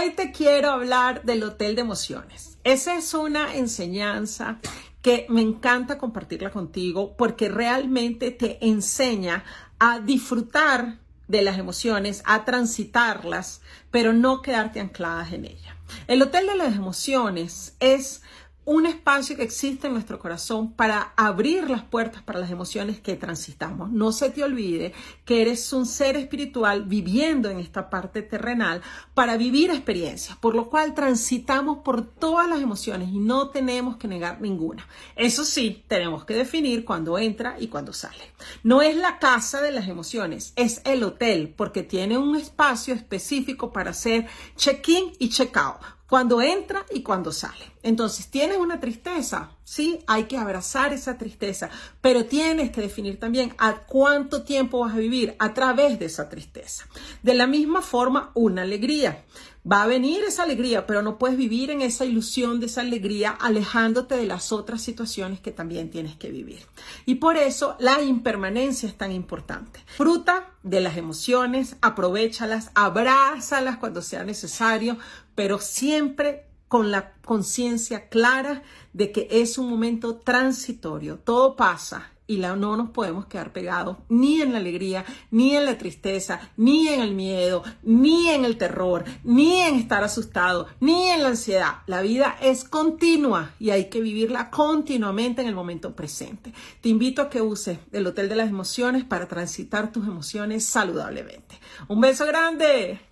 Hoy te quiero hablar del hotel de emociones. Esa es una enseñanza que me encanta compartirla contigo porque realmente te enseña a disfrutar de las emociones, a transitarlas, pero no quedarte ancladas en ellas. El hotel de las emociones es un espacio que existe en nuestro corazón para abrir las puertas para las emociones que transitamos. No se te olvide que eres un ser espiritual viviendo en esta parte terrenal para vivir experiencias, por lo cual transitamos por todas las emociones y no tenemos que negar ninguna. Eso sí, tenemos que definir cuándo entra y cuándo sale. No es la casa de las emociones, es el hotel porque tiene un espacio específico para hacer check-in y check-out cuando entra y cuando sale. Entonces, tienes una tristeza, sí, hay que abrazar esa tristeza, pero tienes que definir también a cuánto tiempo vas a vivir a través de esa tristeza. De la misma forma, una alegría. Va a venir esa alegría, pero no puedes vivir en esa ilusión de esa alegría alejándote de las otras situaciones que también tienes que vivir. Y por eso la impermanencia es tan importante. Fruta de las emociones, aprovechalas, abrázalas cuando sea necesario, pero siempre con la conciencia clara de que es un momento transitorio. Todo pasa y no nos podemos quedar pegados ni en la alegría, ni en la tristeza, ni en el miedo, ni en el terror, ni en estar asustado, ni en la ansiedad. La vida es continua y hay que vivirla continuamente en el momento presente. Te invito a que uses el Hotel de las Emociones para transitar tus emociones saludablemente. Un beso grande.